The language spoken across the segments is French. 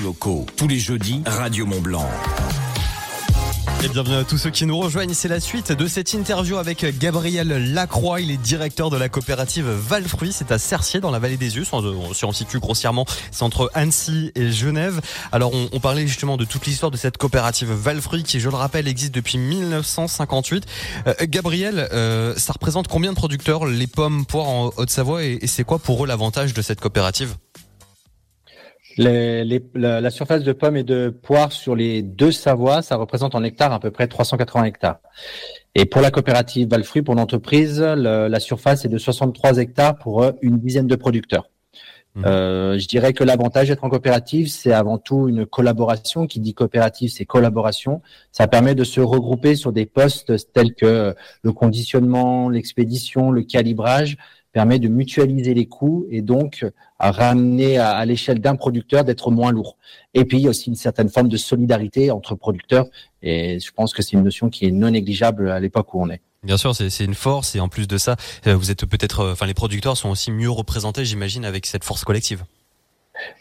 locaux. Tous les jeudis, Radio Mont Blanc. Et bienvenue à tous ceux qui nous rejoignent. C'est la suite de cette interview avec Gabriel Lacroix. Il est directeur de la coopérative Valfruit. C'est à Cercier, dans la vallée des Us. Si on situe grossièrement, c'est entre Annecy et Genève. Alors, on, parlait justement de toute l'histoire de cette coopérative Valfruit qui, je le rappelle, existe depuis 1958. Euh, Gabriel, euh, ça représente combien de producteurs les pommes poires en Haute-Savoie et c'est quoi pour eux l'avantage de cette coopérative? Les, les, la, la, surface de pommes et de poires sur les deux Savoies, ça représente en hectares à peu près 380 hectares. Et pour la coopérative Valfruit, pour l'entreprise, la surface est de 63 hectares pour euh, une dizaine de producteurs. Mmh. Euh, je dirais que l'avantage d'être en coopérative, c'est avant tout une collaboration. Qui dit coopérative, c'est collaboration. Ça permet de se regrouper sur des postes tels que le conditionnement, l'expédition, le calibrage, permet de mutualiser les coûts et donc à ramener à, à l'échelle d'un producteur d'être moins lourd. Et puis il y a aussi une certaine forme de solidarité entre producteurs et je pense que c'est une notion qui est non négligeable à l'époque où on est. Bien sûr, c'est une force et en plus de ça, euh, vous êtes peut-être, euh, enfin les producteurs sont aussi mieux représentés, j'imagine, avec cette force collective.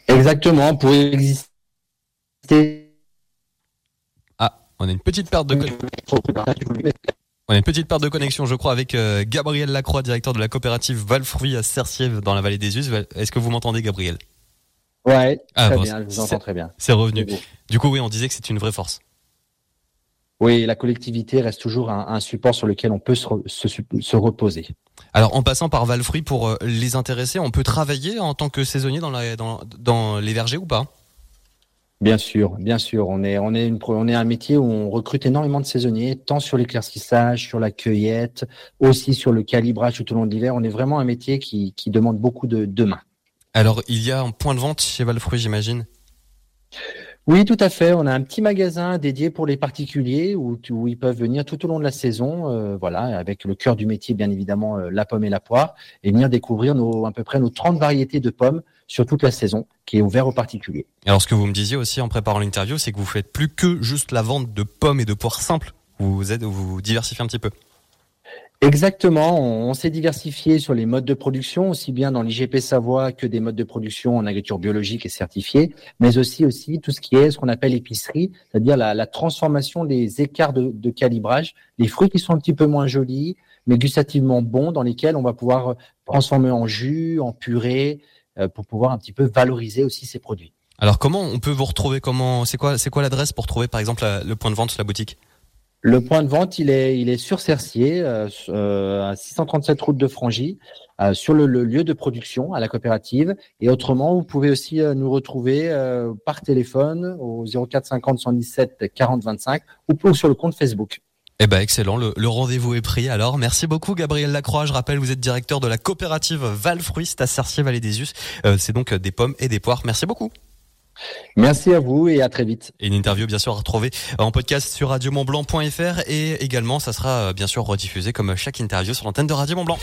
Exactement, pour exister. Ah, on a une petite perte de. On a une petite perte de connexion, je crois, avec euh, Gabriel Lacroix, directeur de la coopérative Valfruit à Cercier dans la vallée des Us. Est-ce que vous m'entendez, Gabriel? Ouais, ah, très bien, je vous entends très bien. C'est revenu. Du coup, oui, on disait que c'est une vraie force. Oui, la collectivité reste toujours un, un support sur lequel on peut se, se, se, reposer. Alors, en passant par Valfruit, pour euh, les intéresser, on peut travailler en tant que saisonnier dans, la, dans, dans les vergers ou pas? Bien sûr, bien sûr. On est, on est une, on est un métier où on recrute énormément de saisonniers, tant sur l'éclaircissage, sur la cueillette, aussi sur le calibrage tout au long de l'hiver. On est vraiment un métier qui, qui demande beaucoup de, de mains. Alors, il y a un point de vente chez Valfruit, j'imagine? Oui, tout à fait. On a un petit magasin dédié pour les particuliers où, ils peuvent venir tout au long de la saison, euh, voilà, avec le cœur du métier, bien évidemment, euh, la pomme et la poire, et venir découvrir nos, à peu près nos 30 variétés de pommes sur toute la saison, qui est ouvert aux particuliers. Alors, ce que vous me disiez aussi en préparant l'interview, c'est que vous faites plus que juste la vente de pommes et de poires simples. Vous êtes, vous diversifiez un petit peu. Exactement, on, s'est diversifié sur les modes de production, aussi bien dans l'IGP Savoie que des modes de production en agriculture biologique et certifiée, mais aussi aussi tout ce qui est ce qu'on appelle épicerie, c'est-à-dire la, transformation des écarts de, calibrage, les fruits qui sont un petit peu moins jolis, mais gustativement bons, dans lesquels on va pouvoir transformer en jus, en purée, euh, pour pouvoir un petit peu valoriser aussi ces produits. Alors comment on peut vous retrouver? Comment c'est quoi c'est quoi l'adresse pour trouver par exemple le point de vente la boutique? Le point de vente, il est, sur Cercier, euh, à 637 route de Frangy, euh, sur le, lieu de production à la coopérative. Et autrement, vous pouvez aussi euh, nous retrouver euh, par téléphone au 04 50 117 40 25 ou sur le compte Facebook. Eh ben excellent, le, rendez-vous est pris. Alors merci beaucoup Gabriel Lacroix. Je rappelle, vous êtes directeur de la coopérative Valfruit à Cercier Vallée des Us. C'est donc des pommes et des poires. Merci beaucoup. Merci à vous et à très vite. Une interview bien sûr à retrouver en podcast sur radiomontblanc.fr et également ça sera bien sûr rediffusé comme chaque interview sur l'antenne de Radio Montblanc.